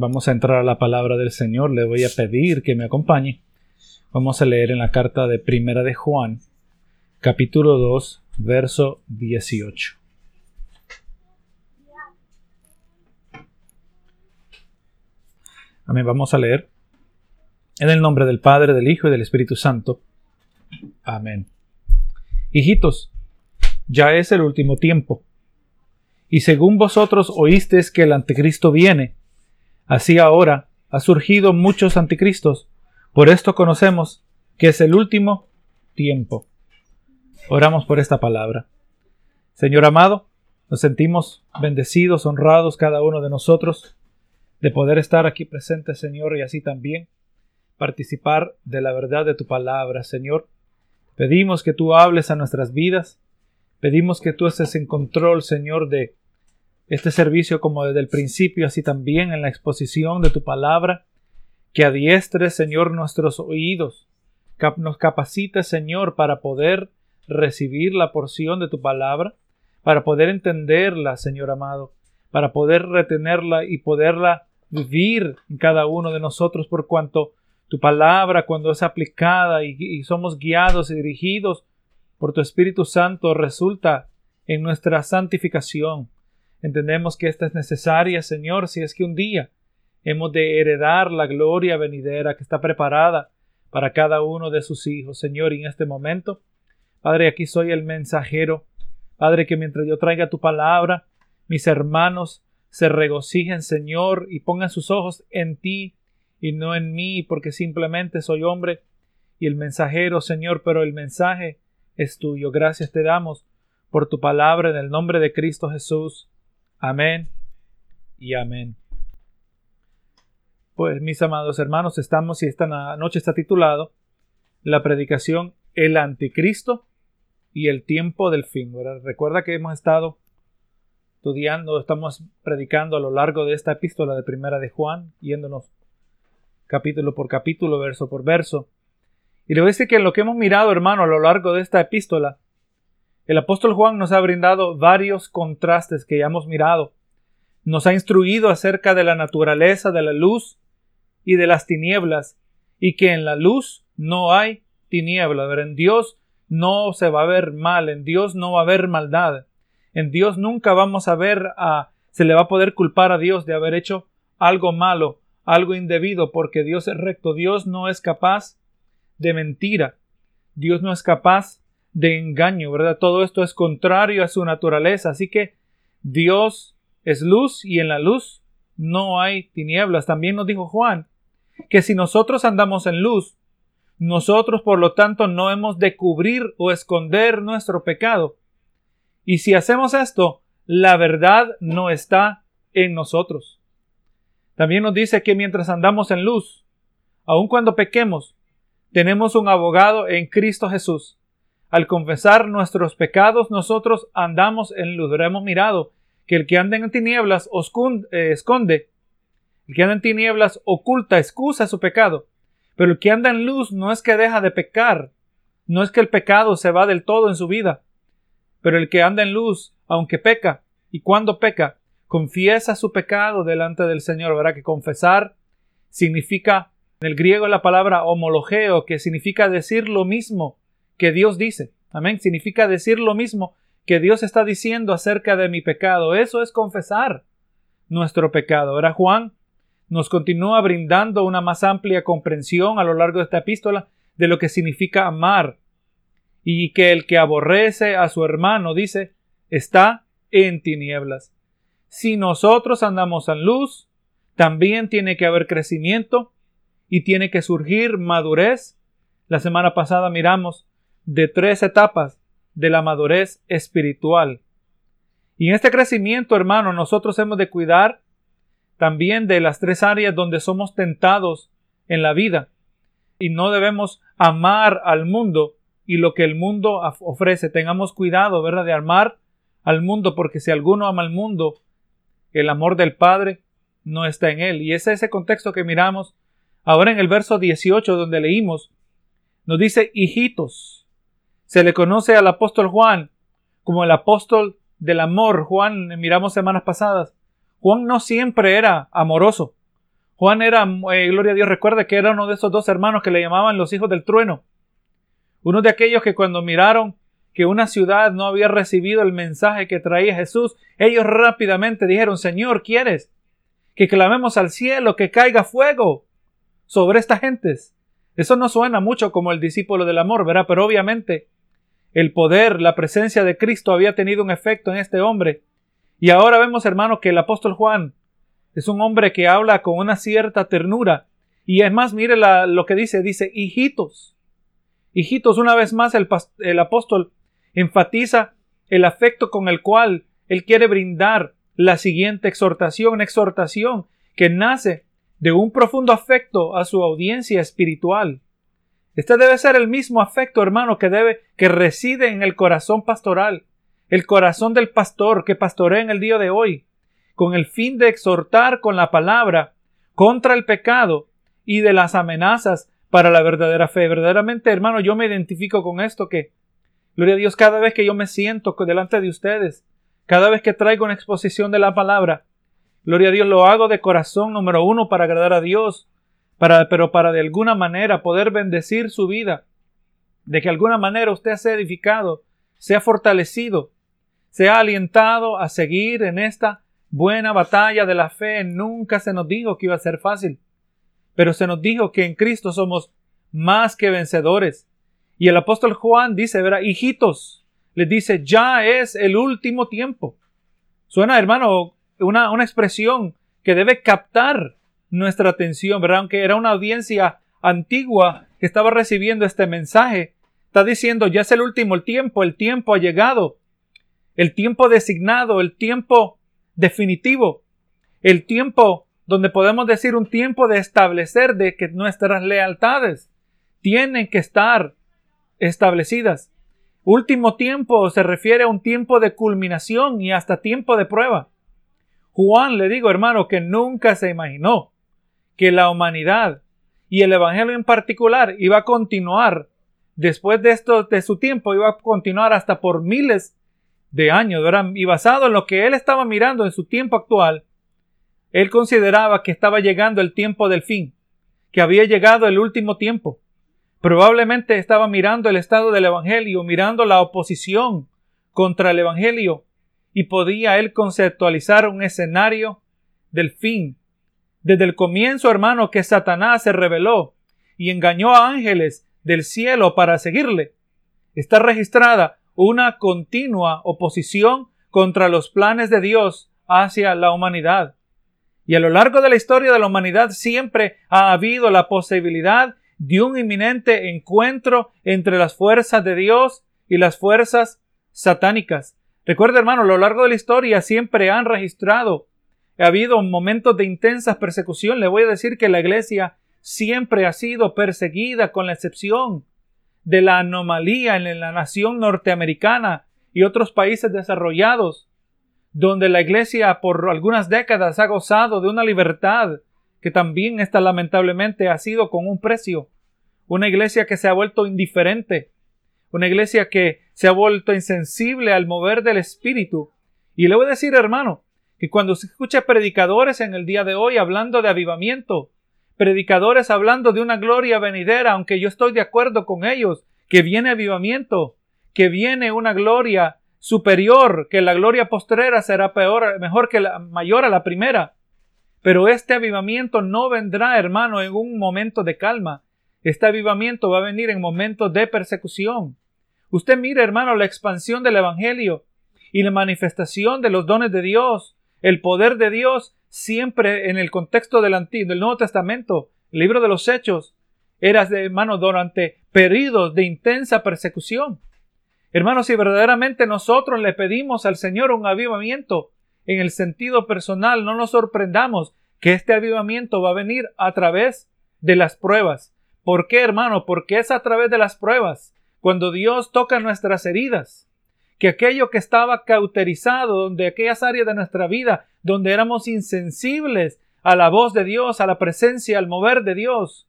Vamos a entrar a la palabra del Señor. Le voy a pedir que me acompañe. Vamos a leer en la carta de Primera de Juan, capítulo 2, verso 18. Amén. Vamos a leer. En el nombre del Padre, del Hijo y del Espíritu Santo. Amén. Hijitos, ya es el último tiempo. Y según vosotros oísteis que el anticristo viene, así ahora ha surgido muchos anticristos. Por esto conocemos que es el último tiempo. Oramos por esta palabra. Señor amado, nos sentimos bendecidos, honrados cada uno de nosotros de poder estar aquí presente, Señor, y así también participar de la verdad de tu palabra, Señor. Pedimos que tú hables a nuestras vidas. Pedimos que tú estés en control, Señor, de este servicio como desde el principio, así también en la exposición de tu palabra. Que adiestres, Señor, nuestros oídos. Nos capacites, Señor, para poder recibir la porción de tu palabra, para poder entenderla, Señor amado, para poder retenerla y poderla vivir en cada uno de nosotros por cuanto tu palabra cuando es aplicada y, somos guiados y dirigidos por tu Espíritu Santo resulta en nuestra santificación. Entendemos que esta es necesaria, Señor, si es que un día hemos de heredar la gloria venidera que está preparada para cada uno de sus hijos. Señor, y en este momento, Padre, aquí soy el mensajero. Padre, que mientras yo traiga tu palabra, mis hermanos se regocijen, Señor, y pongan sus ojos en ti y no en mí, porque simplemente soy hombre y el mensajero, Señor, pero el mensaje es tuyo. Gracias te damos por tu palabra en el nombre de Cristo Jesús. Amén y amén. Pues mis amados hermanos, estamos y esta noche está titulado la predicación El Anticristo y el tiempo del fin. Recuerda que hemos estado estudiando, estamos predicando a lo largo de esta epístola de Primera de Juan, yéndonos capítulo por capítulo, verso por verso. Y le voy a decir que lo que hemos mirado, hermano, a lo largo de esta epístola, el apóstol Juan nos ha brindado varios contrastes que ya hemos mirado. Nos ha instruido acerca de la naturaleza de la luz y de las tinieblas, y que en la luz no hay tiniebla. en Dios no se va a ver mal, en Dios no va a haber maldad. En Dios nunca vamos a ver a se le va a poder culpar a Dios de haber hecho algo malo algo indebido porque Dios es recto. Dios no es capaz de mentira. Dios no es capaz de engaño, ¿verdad? Todo esto es contrario a su naturaleza. Así que Dios es luz y en la luz no hay tinieblas. También nos dijo Juan que si nosotros andamos en luz, nosotros por lo tanto no hemos de cubrir o esconder nuestro pecado. Y si hacemos esto, la verdad no está en nosotros. También nos dice que mientras andamos en luz, aun cuando pequemos, tenemos un abogado en Cristo Jesús. Al confesar nuestros pecados, nosotros andamos en luz. hemos mirado que el que anda en tinieblas eh, esconde, el que anda en tinieblas oculta, excusa su pecado. Pero el que anda en luz no es que deja de pecar, no es que el pecado se va del todo en su vida. Pero el que anda en luz, aunque peca, y cuando peca, confiesa su pecado delante del Señor. Verá que confesar significa en el griego la palabra homologeo, que significa decir lo mismo que Dios dice. Amén. Significa decir lo mismo que Dios está diciendo acerca de mi pecado. Eso es confesar nuestro pecado. Ahora Juan nos continúa brindando una más amplia comprensión a lo largo de esta epístola de lo que significa amar y que el que aborrece a su hermano, dice, está en tinieblas. Si nosotros andamos en luz, también tiene que haber crecimiento y tiene que surgir madurez. La semana pasada miramos de tres etapas de la madurez espiritual. Y en este crecimiento, hermano, nosotros hemos de cuidar también de las tres áreas donde somos tentados en la vida. Y no debemos amar al mundo y lo que el mundo ofrece. Tengamos cuidado, ¿verdad?, de amar al mundo, porque si alguno ama al mundo, el amor del Padre no está en él. Y es ese contexto que miramos ahora en el verso 18 donde leímos. Nos dice hijitos. Se le conoce al apóstol Juan como el apóstol del amor. Juan, miramos semanas pasadas. Juan no siempre era amoroso. Juan era, eh, gloria a Dios, recuerde que era uno de esos dos hermanos que le llamaban los hijos del trueno. Uno de aquellos que cuando miraron que una ciudad no había recibido el mensaje que traía Jesús, ellos rápidamente dijeron, Señor, ¿quieres que clamemos al cielo, que caiga fuego sobre estas gentes? Eso no suena mucho como el discípulo del amor, ¿verdad? Pero obviamente el poder, la presencia de Cristo había tenido un efecto en este hombre. Y ahora vemos, hermano, que el apóstol Juan es un hombre que habla con una cierta ternura. Y es más, mire lo que dice, dice, hijitos. Hijitos, una vez más el, el apóstol enfatiza el afecto con el cual él quiere brindar la siguiente exhortación, una exhortación que nace de un profundo afecto a su audiencia espiritual. Este debe ser el mismo afecto, hermano, que debe, que reside en el corazón pastoral, el corazón del pastor que pastorea en el día de hoy, con el fin de exhortar con la palabra contra el pecado y de las amenazas para la verdadera fe. Verdaderamente, hermano, yo me identifico con esto que, gloria a Dios, cada vez que yo me siento delante de ustedes, cada vez que traigo una exposición de la palabra, gloria a Dios, lo hago de corazón número uno para agradar a Dios, para, pero para de alguna manera poder bendecir su vida, de que alguna manera usted sea edificado, sea fortalecido, sea alientado a seguir en esta buena batalla de la fe. Nunca se nos dijo que iba a ser fácil, pero se nos dijo que en Cristo somos más que vencedores. Y el apóstol Juan dice, verá, hijitos, les dice, ya es el último tiempo. Suena, hermano, una, una expresión que debe captar nuestra atención, ¿verdad? Aunque era una audiencia antigua que estaba recibiendo este mensaje, está diciendo, ya es el último tiempo, el tiempo ha llegado, el tiempo designado, el tiempo definitivo, el tiempo donde podemos decir un tiempo de establecer de que nuestras lealtades tienen que estar establecidas. Último tiempo se refiere a un tiempo de culminación y hasta tiempo de prueba. Juan le digo, hermano, que nunca se imaginó que la humanidad y el Evangelio en particular iba a continuar después de esto, de su tiempo, iba a continuar hasta por miles de años, Y basado en lo que él estaba mirando en su tiempo actual, él consideraba que estaba llegando el tiempo del fin, que había llegado el último tiempo. Probablemente estaba mirando el estado del Evangelio, mirando la oposición contra el Evangelio, y podía él conceptualizar un escenario del fin. Desde el comienzo, hermano, que Satanás se rebeló y engañó a ángeles del cielo para seguirle, está registrada una continua oposición contra los planes de Dios hacia la humanidad. Y a lo largo de la historia de la humanidad siempre ha habido la posibilidad de un inminente encuentro entre las fuerzas de Dios y las fuerzas satánicas. Recuerda, hermano, a lo largo de la historia siempre han registrado, ha habido momentos de intensa persecución. Le voy a decir que la iglesia siempre ha sido perseguida, con la excepción de la anomalía en la nación norteamericana y otros países desarrollados, donde la Iglesia por algunas décadas ha gozado de una libertad que también esta lamentablemente ha sido con un precio. Una iglesia que se ha vuelto indiferente, una iglesia que se ha vuelto insensible al mover del Espíritu. Y le voy a decir, hermano, que cuando se escucha predicadores en el día de hoy hablando de avivamiento, predicadores hablando de una gloria venidera, aunque yo estoy de acuerdo con ellos, que viene avivamiento, que viene una gloria superior, que la gloria postrera será peor, mejor que la mayor a la primera. Pero este avivamiento no vendrá, hermano, en un momento de calma. Este avivamiento va a venir en momentos de persecución. Usted mire, hermano, la expansión del Evangelio y la manifestación de los dones de Dios, el poder de Dios siempre en el contexto del Antiguo, del Nuevo Testamento, el libro de los Hechos, era de hermano durante periodos de intensa persecución. Hermanos, si verdaderamente nosotros le pedimos al Señor un avivamiento en el sentido personal, no nos sorprendamos que este avivamiento va a venir a través de las pruebas. ¿Por qué, hermano? Porque es a través de las pruebas, cuando Dios toca nuestras heridas, que aquello que estaba cauterizado, donde aquellas áreas de nuestra vida, donde éramos insensibles a la voz de Dios, a la presencia, al mover de Dios.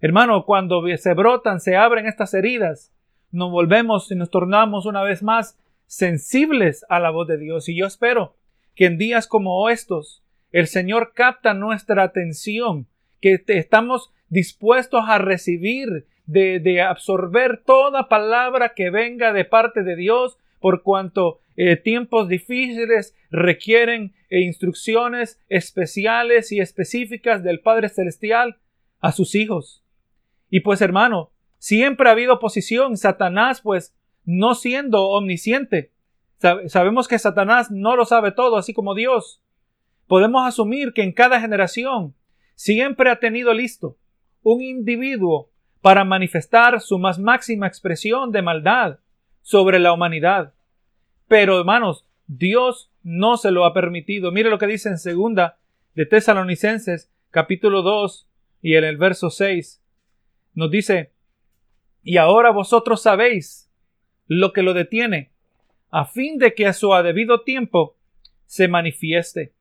Hermano, cuando se brotan, se abren estas heridas, nos volvemos y nos tornamos una vez más sensibles a la voz de Dios. Y yo espero que en días como estos, el Señor capta nuestra atención, que estamos dispuestos a recibir, de, absorber toda palabra que venga de parte de Dios, por cuanto eh, tiempos difíciles requieren eh, instrucciones especiales y específicas del Padre Celestial a sus hijos. Y pues hermano, siempre ha habido oposición. Satanás, pues, no siendo omnisciente, sabemos que Satanás no lo sabe todo, así como Dios. Podemos asumir que en cada generación siempre ha tenido listo un individuo para manifestar su más máxima expresión de maldad sobre la humanidad. Pero hermanos, Dios no se lo ha permitido. Mire lo que dice en segunda de Tesalonicenses, capítulo 2 y en el verso 6. Nos dice, y ahora vosotros sabéis lo que lo detiene, a fin de que a su debido tiempo se manifieste.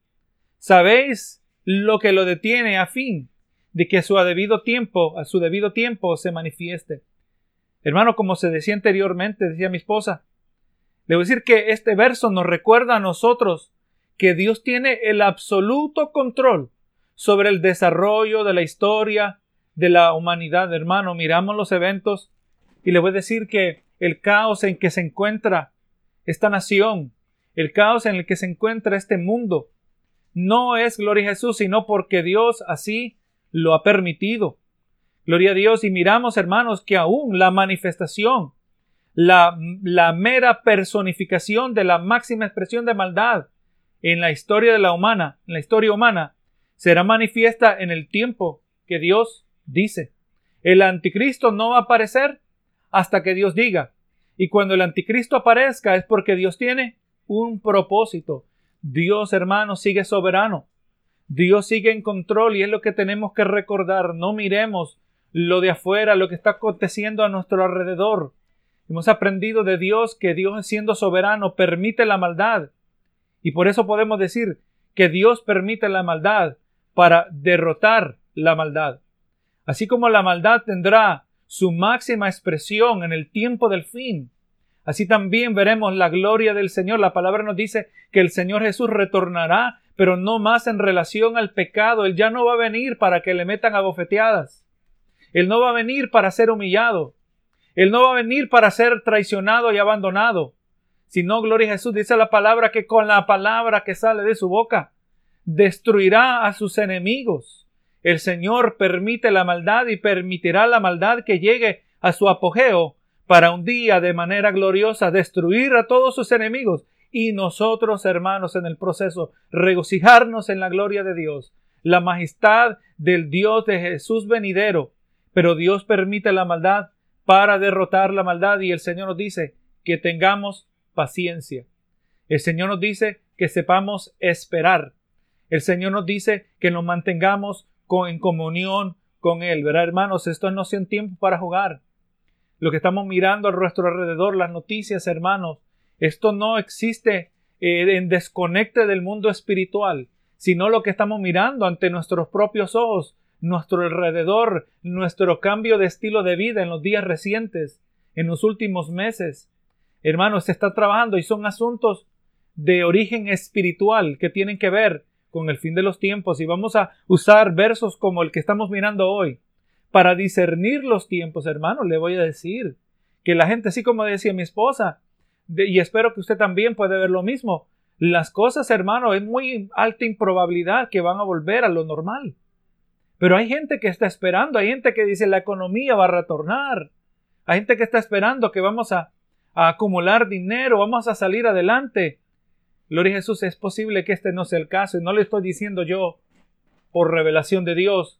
Sabéis lo que lo detiene a fin de que a su debido tiempo, a su debido tiempo se manifieste. Hermano, como se decía anteriormente, decía mi esposa, a decir que este verso nos recuerda a nosotros que Dios tiene el absoluto control sobre el desarrollo de la historia de la humanidad. Hermano, miramos los eventos y le voy a decir que el caos en que se encuentra esta nación, el caos en el que se encuentra este mundo, no es gloria a Jesús, sino porque Dios así lo ha permitido. Gloria a Dios. Y miramos, hermanos, que aún la manifestación, la, la mera personificación de la máxima expresión de maldad en la historia de la humana, en la historia humana, será manifiesta en el tiempo que Dios dice. El anticristo no va a aparecer hasta que Dios diga. Y cuando el anticristo aparezca es porque Dios tiene un propósito. Dios, hermano, sigue soberano. Dios sigue en control y es lo que tenemos que recordar. No miremos lo de afuera, lo que está aconteciendo a nuestro alrededor. Hemos aprendido de Dios que Dios siendo soberano permite la maldad. Y por eso podemos decir que Dios permite la maldad para derrotar la maldad. Así como la maldad tendrá su máxima expresión en el tiempo del fin, así también veremos la gloria del Señor. La palabra nos dice que el Señor Jesús retornará pero no más en relación al pecado. Él ya no va a venir para que le metan abofeteadas. Él no va a venir para ser humillado. Él no va a venir para ser traicionado y abandonado. Sino, gloria a Jesús, dice la palabra que con la palabra que sale de su boca destruirá a sus enemigos. El Señor permite la maldad y permitirá la maldad que llegue a su apogeo para un día de manera gloriosa destruir a todos sus enemigos y nosotros, hermanos, en el proceso, regocijarnos en la gloria de Dios, la majestad del Dios de Jesús venidero. Pero Dios permite la maldad para derrotar la maldad y el Señor nos dice que tengamos paciencia. El Señor nos dice que sepamos esperar. El Señor nos dice que nos mantengamos en comunión con Él. Verá, hermanos, esto no es un tiempo para jugar. Lo que estamos mirando a nuestro alrededor, las noticias, hermanos, esto no existe eh, en desconecte del mundo espiritual, sino lo que estamos mirando ante nuestros propios ojos, nuestro alrededor, nuestro cambio de estilo de vida en los días recientes, en los últimos meses. Hermanos, se está trabajando y son asuntos de origen espiritual que tienen que ver con el fin de los tiempos y vamos a usar versos como el que estamos mirando hoy para discernir los tiempos, hermanos, le voy a decir que la gente, así como decía mi esposa, y espero que usted también puede ver lo mismo. Las cosas, hermano, es muy alta improbabilidad que van a volver a lo normal. Pero hay gente que está esperando, hay gente que dice la economía va a retornar, hay gente que está esperando que vamos a, acumular dinero, vamos a salir adelante. Gloria a Jesús, es posible que este no sea el caso y no le estoy diciendo yo por revelación de Dios,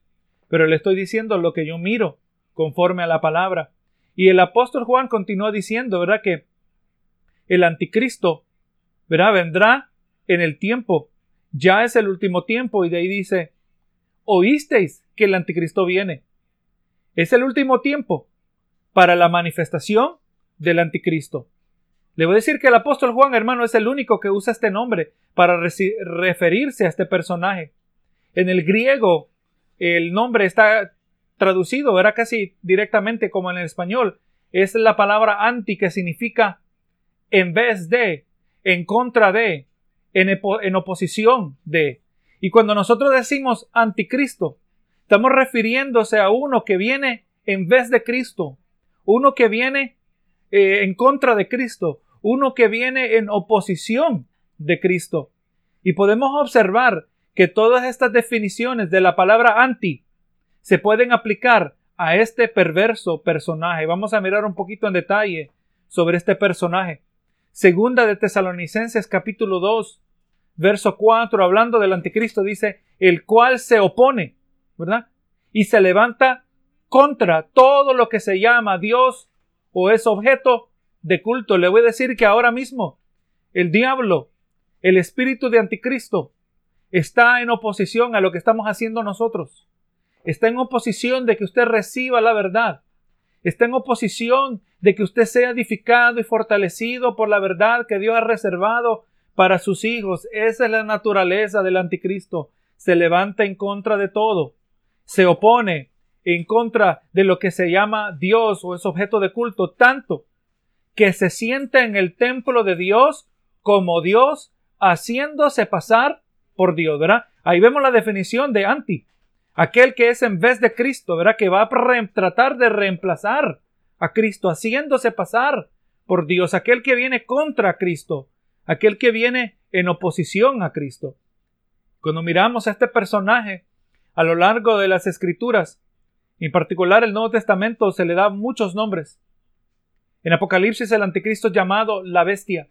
pero le estoy diciendo lo que yo miro conforme a la palabra. Y el apóstol Juan continúa diciendo, ¿verdad? Que el anticristo, verá, vendrá en el tiempo. Ya es el último tiempo y de ahí dice, oísteis que el anticristo viene. Es el último tiempo para la manifestación del anticristo. Le voy a decir que el apóstol Juan, hermano, es el único que usa este nombre para referirse a este personaje. En el griego, el nombre está traducido, era casi directamente como en el español. Es la palabra anti que significa en vez de, en contra de, en, oposición de. Y cuando nosotros decimos anticristo, estamos refiriéndose a uno que viene en vez de Cristo, uno que viene eh, en contra de Cristo, uno que viene en oposición de Cristo. Y podemos observar que todas estas definiciones de la palabra anti se pueden aplicar a este perverso personaje. Vamos a mirar un poquito en detalle sobre este personaje. Segunda de Tesalonicenses capítulo 2, verso 4, hablando del anticristo, dice, el cual se opone, ¿verdad? Y se levanta contra todo lo que se llama Dios o es objeto de culto. Le voy a decir que ahora mismo el diablo, el espíritu de anticristo, está en oposición a lo que estamos haciendo nosotros. Está en oposición de que usted reciba la verdad. Está en oposición de que usted sea edificado y fortalecido por la verdad que Dios ha reservado para sus hijos. Esa es la naturaleza del anticristo. Se levanta en contra de todo. Se opone en contra de lo que se llama Dios o es objeto de culto, tanto que se siente en el templo de Dios como Dios haciéndose pasar por Dios, ¿verdad? Ahí vemos la definición de anti. Aquel que es en vez de Cristo, ¿verdad? Que va a tratar de reemplazar a Cristo, haciéndose pasar por Dios. Aquel que viene contra Cristo. Aquel que viene en oposición a Cristo. Cuando miramos a este personaje a lo largo de las escrituras, en particular el Nuevo Testamento se le da muchos nombres. En Apocalipsis el anticristo llamado la bestia.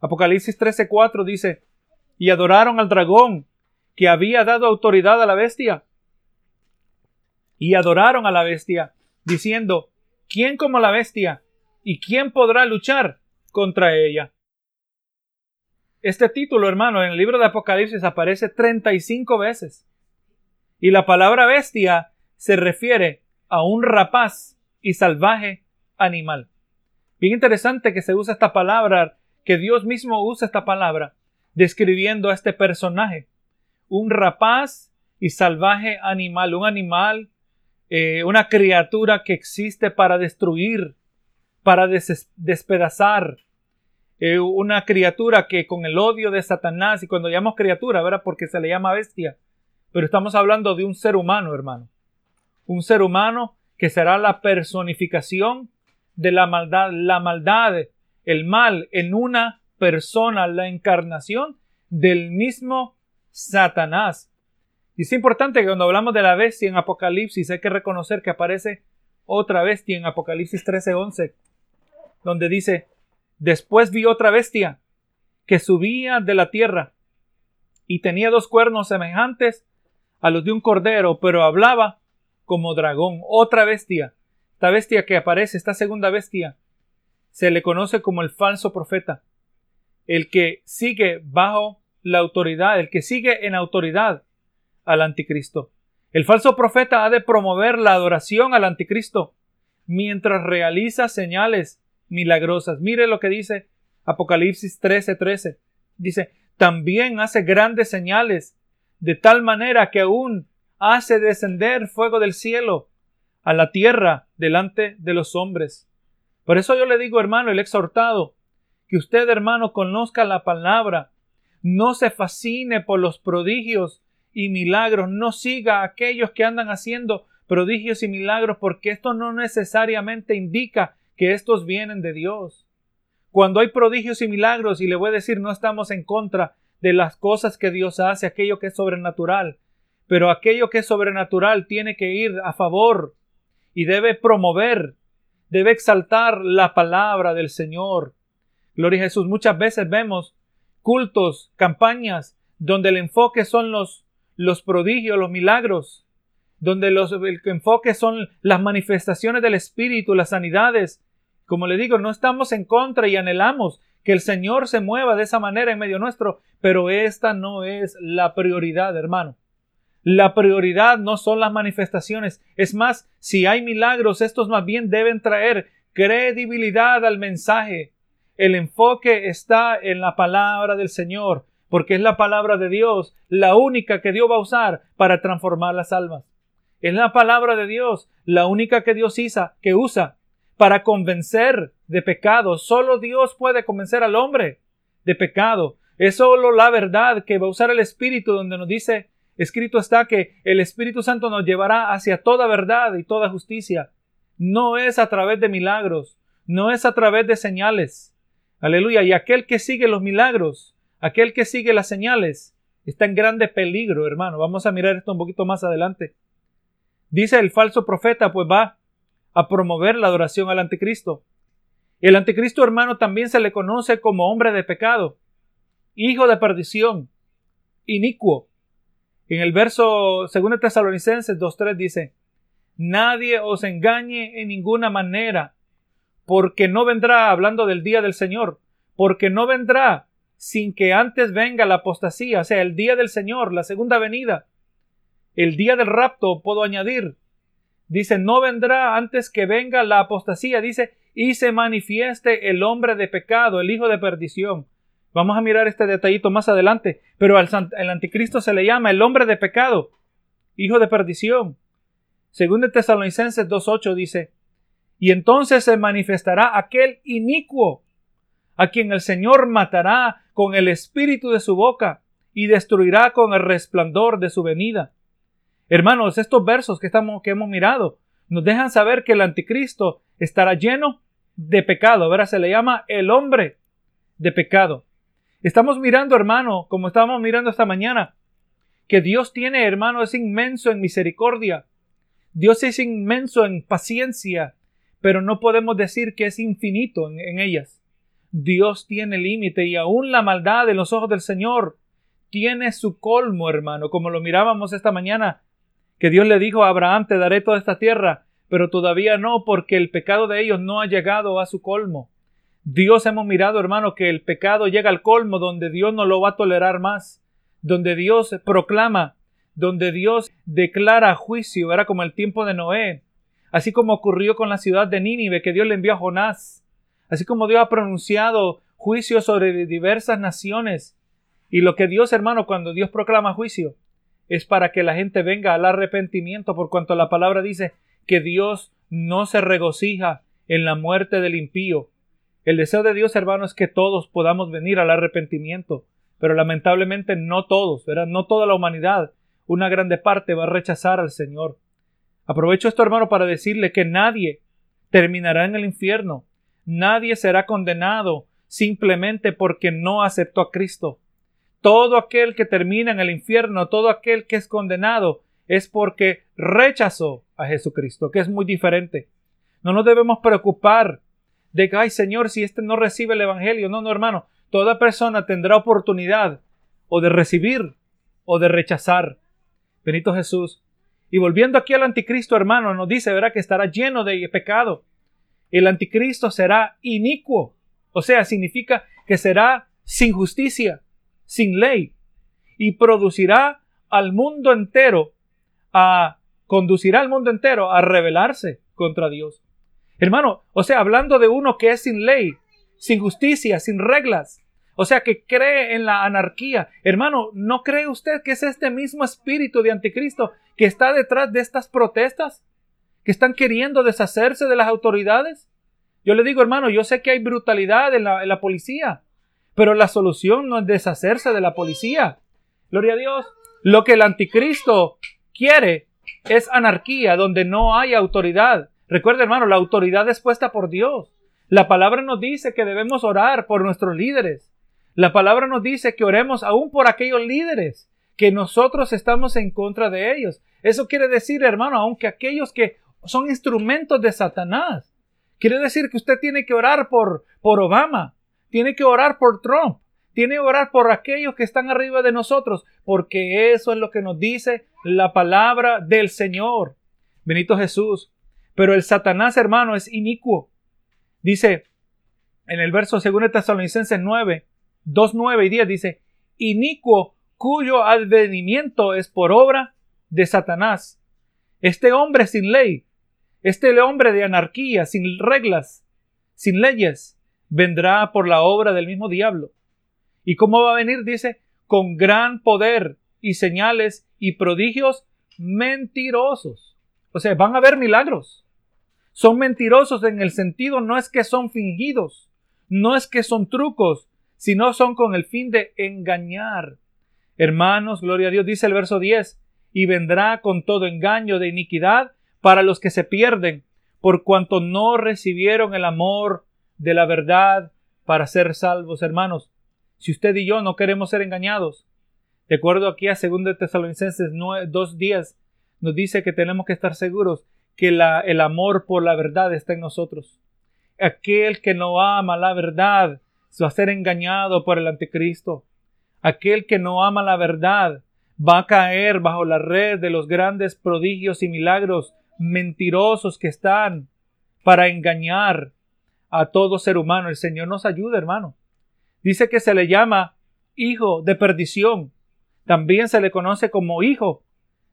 Apocalipsis 13:4 dice, y adoraron al dragón que había dado autoridad a la bestia. Y adoraron a la bestia, diciendo, ¿quién como la bestia? ¿Y quién podrá luchar contra ella? Este título, hermano, en el libro de Apocalipsis aparece 35 veces. Y la palabra bestia se refiere a un rapaz y salvaje animal. Bien interesante que se usa esta palabra, que Dios mismo usa esta palabra, describiendo a este personaje. Un rapaz y salvaje animal, un animal, eh, una criatura que existe para destruir, para despedazar, eh, una criatura que con el odio de Satanás, y cuando llamamos criatura, ¿verdad? Porque se le llama bestia, pero estamos hablando de un ser humano, hermano. Un ser humano que será la personificación de la maldad, la maldad, el mal en una persona, la encarnación del mismo Satanás. Y es importante que cuando hablamos de la bestia en Apocalipsis hay que reconocer que aparece otra bestia en Apocalipsis 13:11, donde dice, después vi otra bestia que subía de la tierra y tenía dos cuernos semejantes a los de un cordero, pero hablaba como dragón, otra bestia. Esta bestia que aparece, esta segunda bestia, se le conoce como el falso profeta, el que sigue bajo la autoridad, el que sigue en autoridad al anticristo. El falso profeta ha de promover la adoración al anticristo mientras realiza señales milagrosas. Mire lo que dice Apocalipsis 13:13. 13. Dice, también hace grandes señales, de tal manera que aún hace descender fuego del cielo a la tierra delante de los hombres. Por eso yo le digo, hermano, el exhortado, que usted, hermano, conozca la palabra, no se fascine por los prodigios y milagros, no siga a aquellos que andan haciendo prodigios y milagros, porque esto no necesariamente indica que estos vienen de Dios. Cuando hay prodigios y milagros, y le voy a decir, no estamos en contra de las cosas que Dios hace, aquello que es sobrenatural, pero aquello que es sobrenatural tiene que ir a favor y debe promover, debe exaltar la palabra del Señor. Gloria a Jesús. Muchas veces vemos cultos, campañas, donde el enfoque son los, los prodigios, los milagros, donde los, el enfoque son las manifestaciones del Espíritu, las sanidades. Como le digo, no estamos en contra y anhelamos que el Señor se mueva de esa manera en medio nuestro, pero esta no es la prioridad, hermano. La prioridad no son las manifestaciones. Es más, si hay milagros, estos más bien deben traer credibilidad al mensaje. El enfoque está en la palabra del Señor, porque es la palabra de Dios, la única que Dios va a usar para transformar las almas. Es la palabra de Dios, la única que Dios usa, que usa para convencer de pecado. Solo Dios puede convencer al hombre de pecado. Es solo la verdad que va a usar el Espíritu donde nos dice, escrito está que el Espíritu Santo nos llevará hacia toda verdad y toda justicia. No es a través de milagros, no es a través de señales. Aleluya. Y aquel que sigue los milagros, aquel que sigue las señales, está en grande peligro, hermano. Vamos a mirar esto un poquito más adelante. Dice el falso profeta, pues va a promover la adoración al anticristo. El anticristo, hermano, también se le conoce como hombre de pecado, hijo de perdición, inicuo. En el verso 2 Tesalonicenses 2.3 dice, Nadie os engañe en ninguna manera, porque no vendrá, hablando del día del Señor, porque no vendrá sin que antes venga la apostasía, o sea, el día del Señor, la segunda venida, el día del rapto, puedo añadir. Dice, no vendrá antes que venga la apostasía, dice, y se manifieste el hombre de pecado, el hijo de perdición. Vamos a mirar este detallito más adelante, pero al el anticristo se le llama el hombre de pecado, hijo de perdición. Según de Tesalonicenses 2.8 dice, y entonces se manifestará aquel inicuo, a quien el Señor matará con el espíritu de su boca y destruirá con el resplandor de su venida. Hermanos, estos versos que, estamos, que hemos mirado nos dejan saber que el anticristo estará lleno de pecado. Ahora se le llama el hombre de pecado. Estamos mirando, hermano, como estábamos mirando esta mañana, que Dios tiene, hermano, es inmenso en misericordia. Dios es inmenso en paciencia, pero no podemos decir que es infinito en, en ellas. Dios tiene límite y aún la maldad en los ojos del Señor tiene su colmo, hermano, como lo mirábamos esta mañana, que Dios le dijo a Abraham, te daré toda esta tierra, pero todavía no, porque el pecado de ellos no ha llegado a su colmo. Dios hemos mirado, hermano, que el pecado llega al colmo donde Dios no lo va a tolerar más, donde Dios proclama donde Dios declara juicio, era como el tiempo de Noé, así como ocurrió con la ciudad de Nínive, que Dios le envió a Jonás, así como Dios ha pronunciado juicio sobre diversas naciones. Y lo que Dios, hermano, cuando Dios proclama juicio, es para que la gente venga al arrepentimiento, por cuanto la palabra dice que Dios no se regocija en la muerte del impío. El deseo de Dios, hermano, es que todos podamos venir al arrepentimiento, pero lamentablemente no todos, ¿verdad? No toda la humanidad una grande parte va a rechazar al Señor. Aprovecho esto, hermano, para decirle que nadie terminará en el infierno. Nadie será condenado simplemente porque no aceptó a Cristo. Todo aquel que termina en el infierno, todo aquel que es condenado, es porque rechazó a Jesucristo, que es muy diferente. No nos debemos preocupar de que, ay Señor, si este no recibe el Evangelio. No, no, hermano. Toda persona tendrá oportunidad o de recibir o de rechazar. Benito Jesús. Y volviendo aquí al anticristo, hermano, nos dice, ¿verdad? Que estará lleno de pecado. El anticristo será inicuo. O sea, significa que será sin justicia, sin ley. Y producirá al mundo entero a, conducirá al mundo entero a rebelarse contra Dios. Hermano, o sea, hablando de uno que es sin ley, sin justicia, sin reglas, o sea, que cree en la anarquía. Hermano, ¿no cree usted que es este mismo espíritu de anticristo que está detrás de estas protestas? ¿Que están queriendo deshacerse de las autoridades? Yo le digo, hermano, yo sé que hay brutalidad en la, policía, pero la solución no es deshacerse de la policía. Gloria a Dios. Lo que el anticristo quiere es anarquía, donde no hay autoridad. Recuerde, hermano, la autoridad es puesta por Dios. La palabra nos dice que debemos orar por nuestros líderes. La palabra nos dice que oremos aún por aquellos líderes, que nosotros estamos en contra de ellos. Eso quiere decir, hermano, aunque aquellos que son instrumentos de Satanás. Quiere decir que usted tiene que orar por, por Obama, tiene que orar por Trump, tiene que orar por aquellos que están arriba de nosotros, porque eso es lo que nos dice la palabra del Señor. Benito Jesús. Pero el Satanás, hermano, es inicuo. Dice en el verso 2 Tesalonicenses 9, 2, 9 y 10 dice, inicuo cuyo advenimiento es por obra de Satanás. Este hombre sin ley, este hombre de anarquía, sin reglas, sin leyes, vendrá por la obra del mismo diablo. ¿Y cómo va a venir? Dice, con gran poder y señales y prodigios mentirosos. O sea, van a haber milagros. Son mentirosos en el sentido no es que son fingidos, no es que son trucos, sino son con el fin de engañar. Hermanos, gloria a Dios, dice el verso 10, y vendrá con todo engaño de iniquidad para los que se pierden, por cuanto no recibieron el amor de la verdad para ser salvos, hermanos. Si usted y yo no queremos ser engañados, de acuerdo aquí a 2 Tesalonicenses 2 días, nos dice que tenemos que estar seguros que el amor por la verdad está en nosotros. Aquel que no ama la verdad va a ser engañado por el anticristo. Aquel que no ama la verdad va a caer bajo la red de los grandes prodigios y milagros mentirosos que están para engañar a todo ser humano. El Señor nos ayuda, hermano. Dice que se le llama hijo de perdición. También se le conoce como hijo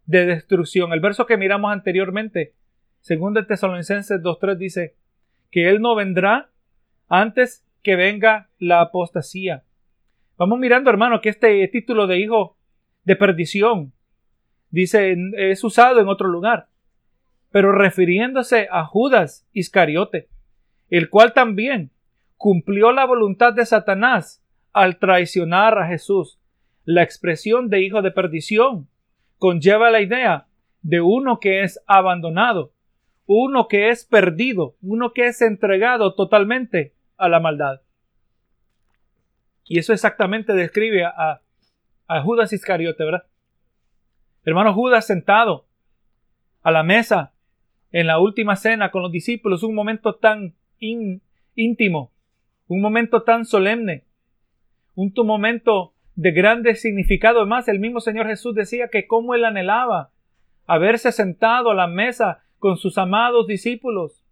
de destrucción. El verso que miramos anteriormente, segundo Tesalonicenses 2.3 dice que Él no vendrá antes que venga la apostasía. Vamos mirando, hermano, que este título de hijo de perdición dice es usado en otro lugar, pero refiriéndose a Judas Iscariote, el cual también cumplió la voluntad de Satanás al traicionar a Jesús. La expresión de hijo de perdición conlleva la idea de uno que es abandonado, uno que es perdido, uno que es entregado totalmente a la maldad. Y eso exactamente describe a, a Judas Iscariote, ¿verdad? Hermano Judas sentado a la mesa en la última cena con los discípulos, un momento tan íntimo, un momento tan solemne, un momento de grande significado. Además, el mismo Señor Jesús decía que cómo él anhelaba haberse sentado a la mesa con sus amados discípulos.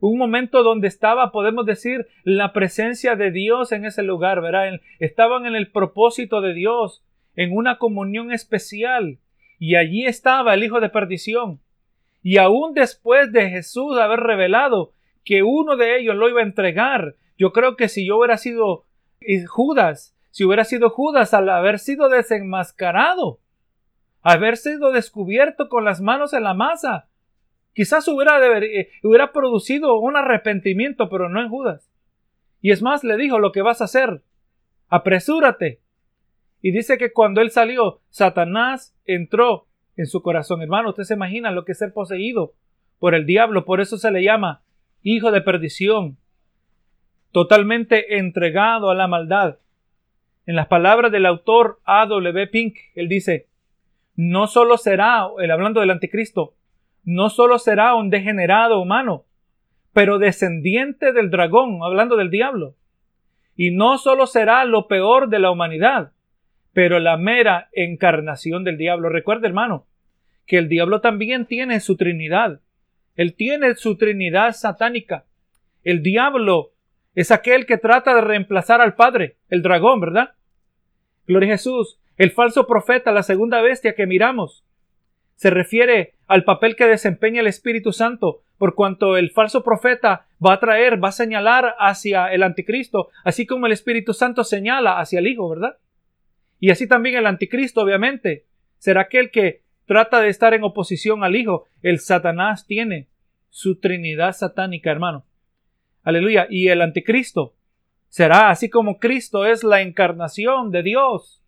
Un momento donde estaba, podemos decir, la presencia de Dios en ese lugar, ¿verdad? Estaban en el propósito de Dios, en una comunión especial. Y allí estaba el Hijo de Perdición. Y aún después de Jesús haber revelado que uno de ellos lo iba a entregar, yo creo que si yo hubiera sido Judas, si hubiera sido Judas al haber sido desenmascarado, haber sido descubierto con las manos en la masa, quizás hubiera, eh, hubiera producido un arrepentimiento, pero no en Judas. Y es más, le dijo lo que vas a hacer, apresúrate, y dice que cuando él salió, Satanás entró en su corazón. Hermano, usted se imagina lo que es ser poseído por el diablo. Por eso se le llama hijo de perdición, totalmente entregado a la maldad. En las palabras del autor A. W. Pink, él dice, no solo será, él hablando del anticristo, no solo será un degenerado humano, pero descendiente del dragón, hablando del diablo. Y no solo será lo peor de la humanidad, pero la mera encarnación del diablo. Recuerda, hermano, que el diablo también tiene su Trinidad. Él tiene su Trinidad satánica. El diablo es aquel que trata de reemplazar al Padre, el dragón, ¿verdad? Gloria a Jesús. El falso profeta, la segunda bestia que miramos, se refiere al papel que desempeña el Espíritu Santo, por cuanto el falso profeta va a traer, va a señalar hacia el anticristo, así como el Espíritu Santo señala hacia el Hijo, ¿verdad? Y así también el anticristo, obviamente, será aquel que trata de estar en oposición al Hijo. El Satanás tiene su Trinidad satánica, hermano. Aleluya. Y el anticristo será así como Cristo es la encarnación de Dios.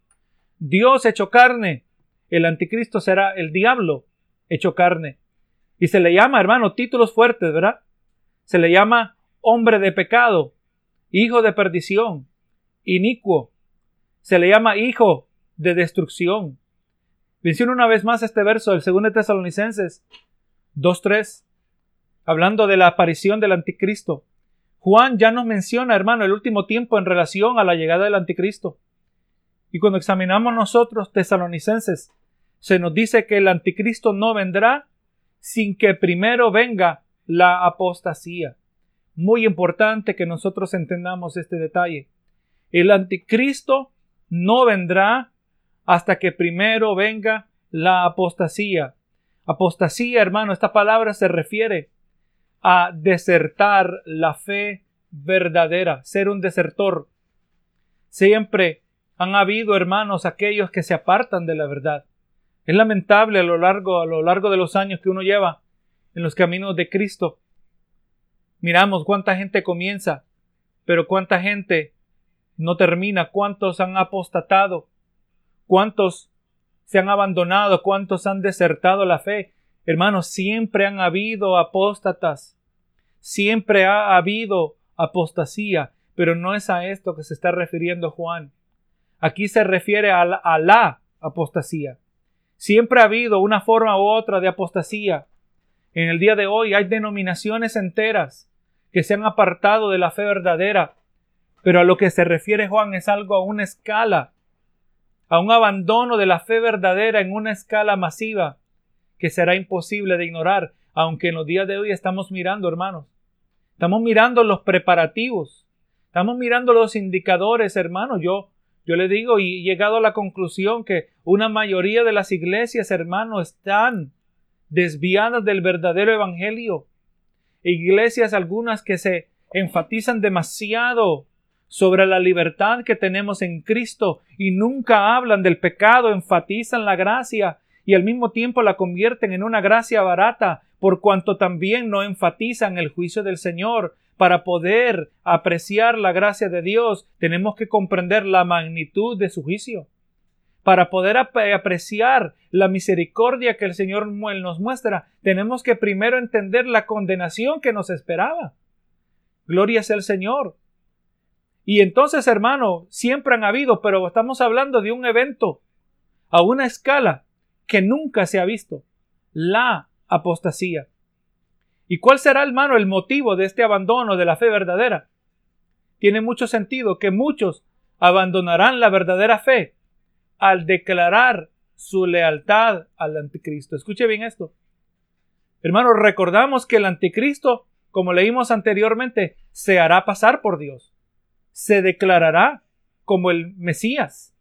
Dios hecho carne. El anticristo será el diablo hecho carne. Y se le llama, hermano, títulos fuertes, ¿verdad? Se le llama hombre de pecado, hijo de perdición, inicuo, se le llama hijo de destrucción. Menciono una vez más este verso del 2 Tesalonicenses 2.3, hablando de la aparición del anticristo. Juan ya nos menciona, hermano, el último tiempo en relación a la llegada del anticristo. Y cuando examinamos nosotros tesalonicenses, se nos dice que el anticristo no vendrá sin que primero venga la apostasía. Muy importante que nosotros entendamos este detalle. El anticristo no vendrá hasta que primero venga la apostasía. Apostasía, hermano, esta palabra se refiere a desertar la fe verdadera, ser un desertor. Siempre han habido, hermanos, aquellos que se apartan de la verdad. Es lamentable a lo largo, a lo largo de los años que uno lleva en los caminos de Cristo. Miramos cuánta gente comienza, pero cuánta gente no termina. ¿Cuántos han apostatado? ¿Cuántos se han abandonado? ¿Cuántos han desertado la fe? Hermanos, siempre han habido apóstatas. Siempre ha habido apostasía, pero no es a esto que se está refiriendo Juan. Aquí se refiere a la, la apostasía. Siempre ha habido una forma u otra de apostasía. En el día de hoy hay denominaciones enteras que se han apartado de la fe verdadera, pero a lo que se refiere Juan es algo a una escala, a un abandono de la fe verdadera en una escala masiva que será imposible de ignorar, aunque en los días de hoy estamos mirando, hermanos. Estamos mirando los preparativos, estamos mirando los indicadores, hermanos. Yo yo le digo y he llegado a la conclusión que una mayoría de las iglesias, hermanos, están desviadas del verdadero evangelio. Iglesias algunas que se enfatizan demasiado sobre la libertad que tenemos en Cristo y nunca hablan del pecado, enfatizan la gracia y al mismo tiempo la convierten en una gracia barata, por cuanto también no enfatizan el juicio del Señor, para poder apreciar la gracia de Dios, tenemos que comprender la magnitud de su juicio. Para poder apreciar la misericordia que el Señor nos muestra, tenemos que primero entender la condenación que nos esperaba. Gloria sea el Señor. Y entonces, hermano, siempre han habido, pero estamos hablando de un evento a una escala que nunca se ha visto, la apostasía. ¿Y cuál será, hermano, el motivo de este abandono de la fe verdadera? Tiene mucho sentido que muchos abandonarán la verdadera fe al declarar su lealtad al anticristo. Escuche bien esto. Hermano, recordamos que el anticristo, como leímos anteriormente, se hará pasar por Dios. Se declarará como el Mesías,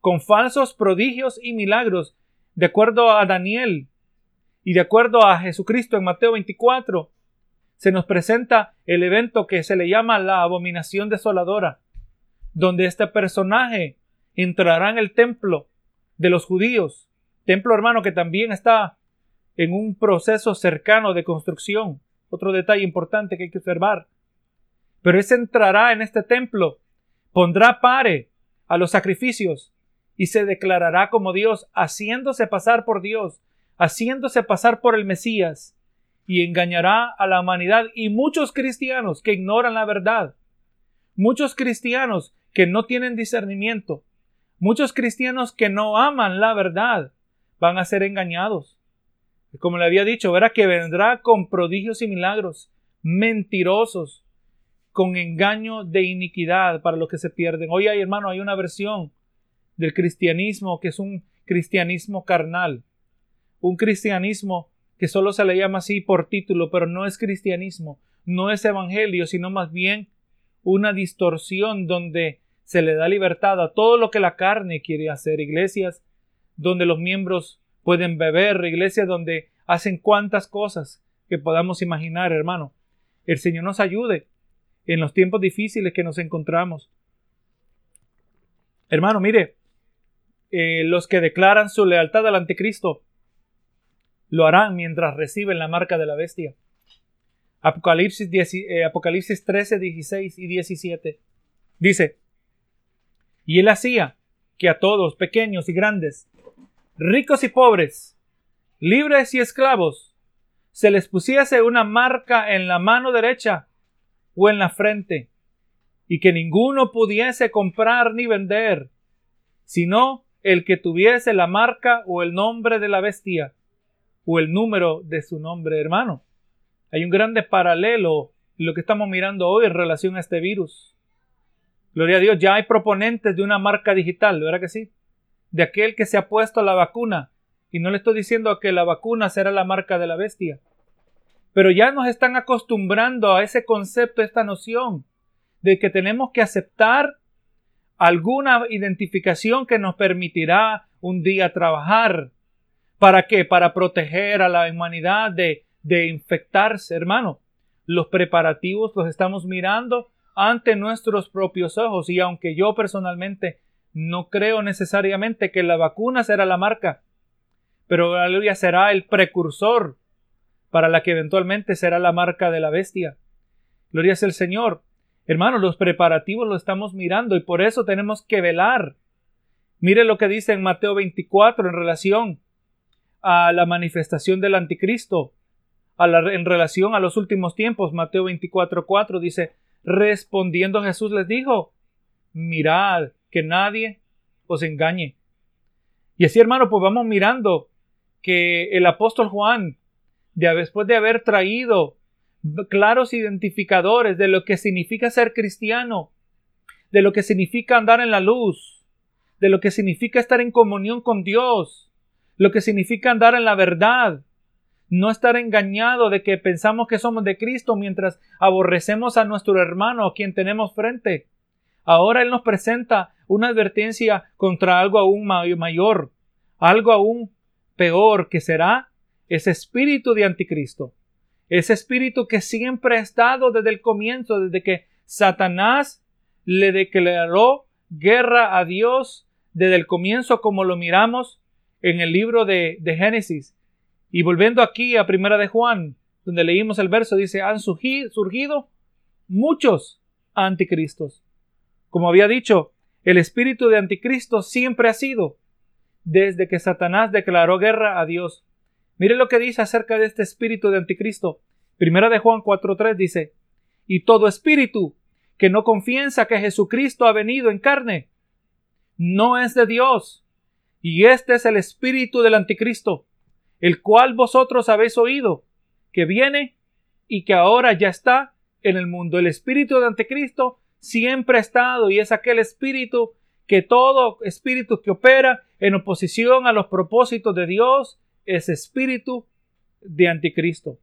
con falsos prodigios y milagros, de acuerdo a Daniel y de acuerdo a Jesucristo en Mateo 24, se nos presenta el evento que se le llama la abominación desoladora, donde este personaje entrará en el templo de los judíos, templo hermano que también está en un proceso cercano de construcción. Otro detalle importante que hay que observar. Pero ese entrará en este templo, pondrá pare a los sacrificios y se declarará como Dios, haciéndose pasar por Dios, haciéndose pasar por el Mesías, y engañará a la humanidad y muchos cristianos que ignoran la verdad, muchos cristianos que no tienen discernimiento, muchos cristianos que no aman la verdad, van a ser engañados. Como le había dicho, verá que vendrá con prodigios y milagros, mentirosos, con engaño de iniquidad para los que se pierden. Hoy hay, hermano, hay una versión del cristianismo que es un cristianismo carnal un cristianismo que solo se le llama así por título, pero no es cristianismo, no es evangelio, sino más bien una distorsión donde se le da libertad a todo lo que la carne quiere hacer. Iglesias donde los miembros pueden beber, iglesias donde hacen cuantas cosas que podamos imaginar, hermano. El Señor nos ayude en los tiempos difíciles que nos encontramos. Hermano, mire, eh, los que declaran su lealtad al anticristo lo harán mientras reciben la marca de la bestia. Apocalipsis, eh, Apocalipsis 13, 16 y 17. Dice, y él hacía que a todos, pequeños y grandes, ricos y pobres, libres y esclavos, se les pusiese una marca en la mano derecha o en la frente, y que ninguno pudiese comprar ni vender, sino el que tuviese la marca o el nombre de la bestia o el número de su nombre, hermano. Hay un grande paralelo en lo que estamos mirando hoy en relación a este virus. Gloria a Dios, ya hay proponentes de una marca digital, ¿verdad que sí? De aquel que se ha puesto la vacuna. Y no le estoy diciendo que la vacuna será la marca de la bestia. Pero ya nos están acostumbrando a ese concepto, esta noción de que tenemos que aceptar alguna identificación que nos permitirá un día trabajar, ¿Para qué? Para proteger a la humanidad de, de infectarse, hermano. Los preparativos los estamos mirando ante nuestros propios ojos y aunque yo personalmente no creo necesariamente que la vacuna será la marca, pero aleluya será el precursor para la que eventualmente será la marca de la bestia. Gloria es el Señor. Hermanos, los preparativos lo estamos mirando y por eso tenemos que velar. Mire lo que dice en Mateo 24 en relación a la manifestación del anticristo, en relación a los últimos tiempos. Mateo 24, 4 dice, respondiendo Jesús les dijo, mirad que nadie os engañe. Y así, hermano, pues vamos mirando que el apóstol Juan, después de haber traído claros identificadores de lo que significa ser cristiano, de lo que significa andar en la luz, de lo que significa estar en comunión con Dios, lo que significa andar en la verdad, no estar engañado de que pensamos que somos de Cristo mientras aborrecemos a nuestro hermano a quien tenemos frente. Ahora Él nos presenta una advertencia contra algo aún mayor, algo aún peor, que será ese espíritu de anticristo. Ese espíritu que siempre ha estado desde el comienzo, desde que Satanás le declaró guerra a Dios desde el comienzo, como lo miramos en el libro de, de Génesis. Y volviendo aquí a Primera de Juan, donde leímos el verso, dice, han surgido muchos anticristos. Como había dicho, el espíritu de anticristo siempre ha sido desde que Satanás declaró guerra a Dios. Mire lo que dice acerca de este espíritu de anticristo. Primera de Juan 4.3 dice, y todo espíritu que no confiesa que Jesucristo ha venido en carne, no es de Dios. Y este es el espíritu del anticristo, el cual vosotros habéis oído, que viene y que ahora ya está en el mundo. El espíritu del anticristo siempre ha estado y es aquel espíritu que todo espíritu que opera en oposición a los propósitos de Dios es espíritu de anticristo.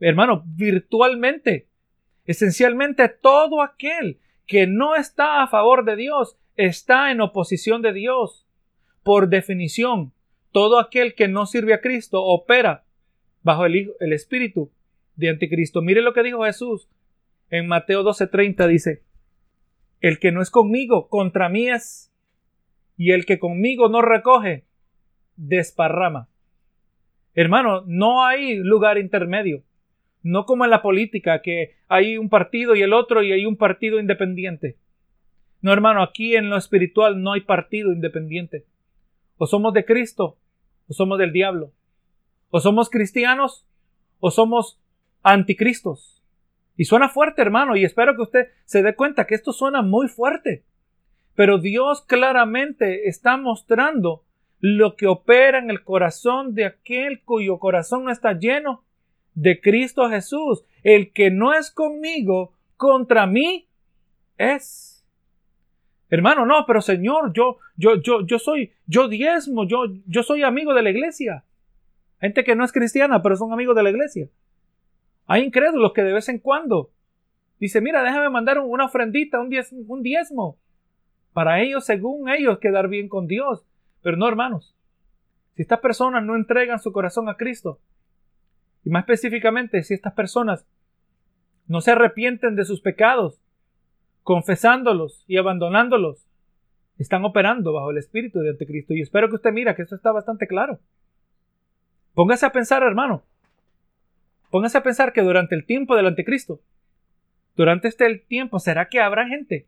Hermano, virtualmente, esencialmente todo aquel que no está a favor de Dios está en oposición de Dios. Por definición, todo aquel que no sirve a Cristo opera bajo el, el espíritu de anticristo. Mire lo que dijo Jesús en Mateo 12:30 dice, el que no es conmigo, contra mí es. Y el que conmigo no recoge, desparrama. Hermano, no hay lugar intermedio. No como en la política, que hay un partido y el otro y hay un partido independiente. No, hermano, aquí en lo espiritual no hay partido independiente. O somos de Cristo o somos del diablo. O somos cristianos o somos anticristos. Y suena fuerte, hermano, y espero que usted se dé cuenta que esto suena muy fuerte. Pero Dios claramente está mostrando lo que opera en el corazón de aquel cuyo corazón no está lleno de Cristo Jesús. El que no es conmigo, contra mí es. Hermano, no, pero Señor, yo, yo, yo, yo soy, yo diezmo, yo, yo soy amigo de la iglesia. Gente que no es cristiana, pero son amigos de la iglesia. Hay incrédulos que de vez en cuando dice, mira, déjame mandar una ofrendita, un diezmo, un diezmo. Para ellos, según ellos, quedar bien con Dios. Pero no, hermanos. Si estas personas no entregan su corazón a Cristo, y más específicamente, si estas personas no se arrepienten de sus pecados, confesándolos y abandonándolos, están operando bajo el espíritu de Anticristo. Y espero que usted mira que esto está bastante claro. Póngase a pensar, hermano, Póngase a pensar que durante el tiempo del anticristo, durante este tiempo, ¿será que habrá gente?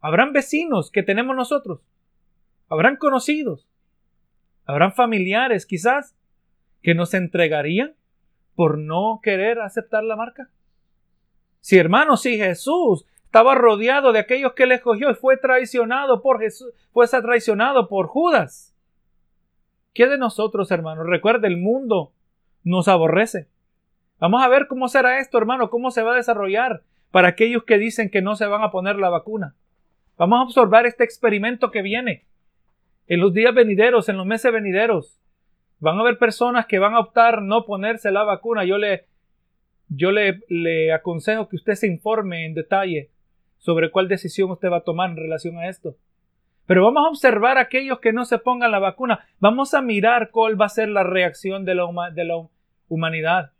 ¿Habrán vecinos que tenemos nosotros? ¿Habrán conocidos? ¿Habrán familiares quizás que nos entregarían por no querer aceptar la marca? Si hermanos, si Jesús estaba rodeado de aquellos que le escogió y fue traicionado por Jesús, fue traicionado por Judas. ¿Qué de nosotros, hermanos? Recuerde, el mundo nos aborrece. Vamos a ver cómo será esto, hermano, cómo se va a desarrollar para aquellos que dicen que no se van a poner la vacuna. Vamos a observar este experimento que viene en los días venideros, en los meses venideros. Van a haber personas que van a optar no ponerse la vacuna. Yo le, yo le, le aconsejo que usted se informe en detalle sobre cuál decisión usted va a tomar en relación a esto. Pero vamos a observar a aquellos que no se pongan la vacuna. Vamos a mirar cuál va a ser la reacción de la, de la humanidad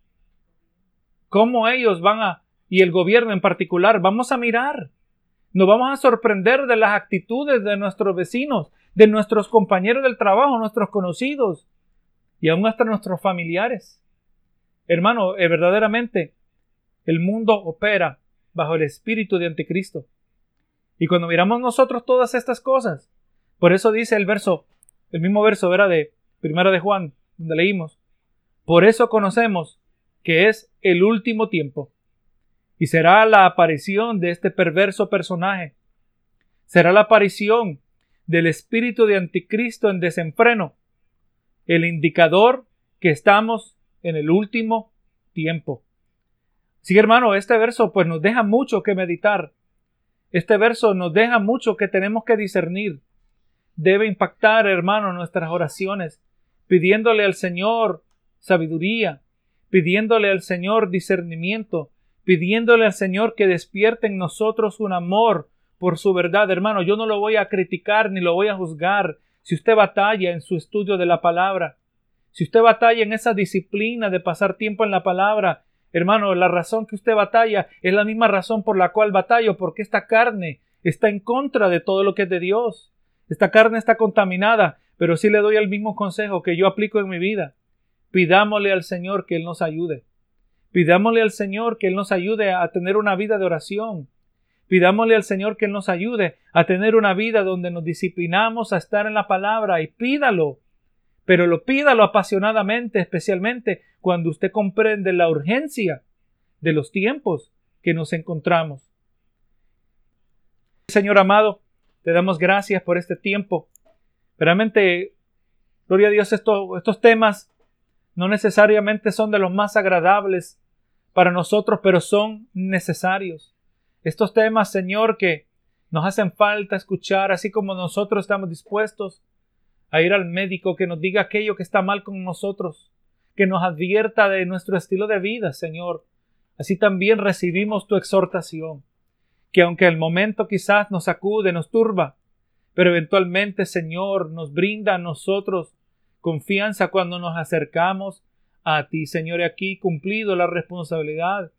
cómo ellos van a, y el gobierno en particular, vamos a mirar. Nos vamos a sorprender de las actitudes de nuestros vecinos, de nuestros compañeros del trabajo, nuestros conocidos y aún hasta nuestros familiares. Hermano, eh, verdaderamente el mundo opera bajo el espíritu de anticristo. Y cuando miramos nosotros todas estas cosas, por eso dice el verso, el mismo verso, era de Primera de Juan, donde leímos, por eso conocemos que es el último tiempo. Y será la aparición de este perverso personaje. Será la aparición del espíritu de anticristo en desenfreno, el indicador que estamos en el último tiempo. Sí, hermano, este verso pues nos deja mucho que meditar. Este verso nos deja mucho que tenemos que discernir. Debe impactar, hermano, nuestras oraciones, pidiéndole al Señor sabiduría, pidiéndole al Señor discernimiento, pidiéndole al Señor que despierte en nosotros un amor por su verdad. Hermano, yo no lo voy a criticar ni lo voy a juzgar si usted batalla en su estudio de la palabra. Si usted batalla en esa disciplina de pasar tiempo en la palabra, hermano, la razón que usted batalla es la misma razón por la cual batallo, porque esta carne está en contra de todo lo que es de Dios. Esta carne está contaminada, pero sí le doy el mismo consejo que yo aplico en mi vida. Pidámosle al Señor que Él nos ayude. Pidámosle al Señor que Él nos ayude a tener una vida de oración. Pidámosle al Señor que nos ayude a tener una vida donde nos disciplinamos a estar en la palabra y pídalo. Pero lo pídalo apasionadamente, especialmente cuando usted comprende la urgencia de los tiempos que nos encontramos. Señor amado, te damos gracias por este tiempo. Realmente, gloria a Dios, estos temas no necesariamente son de los más agradables para nosotros, pero son necesarios. Estos temas, Señor, que nos hacen falta escuchar, así como nosotros estamos dispuestos a ir al médico que nos diga aquello que está mal con nosotros, que nos advierta de nuestro estilo de vida, Señor. Así también recibimos tu exhortación, que aunque el momento quizás nos acude, nos turba, pero eventualmente, Señor, nos brinda a nosotros confianza cuando nos acercamos a ti, Señor, y aquí cumplido la responsabilidad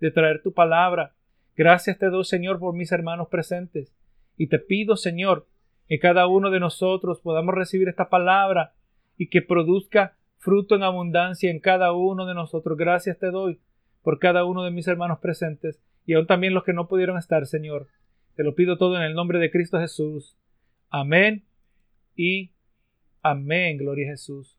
de traer tu palabra. Gracias te doy, Señor, por mis hermanos presentes. Y te pido, Señor, que cada uno de nosotros podamos recibir esta palabra y que produzca fruto en abundancia en cada uno de nosotros. Gracias te doy por cada uno de mis hermanos presentes y aún también los que no pudieron estar, Señor. Te lo pido todo en el nombre de Cristo Jesús. Amén y Amén, gloria a Jesús.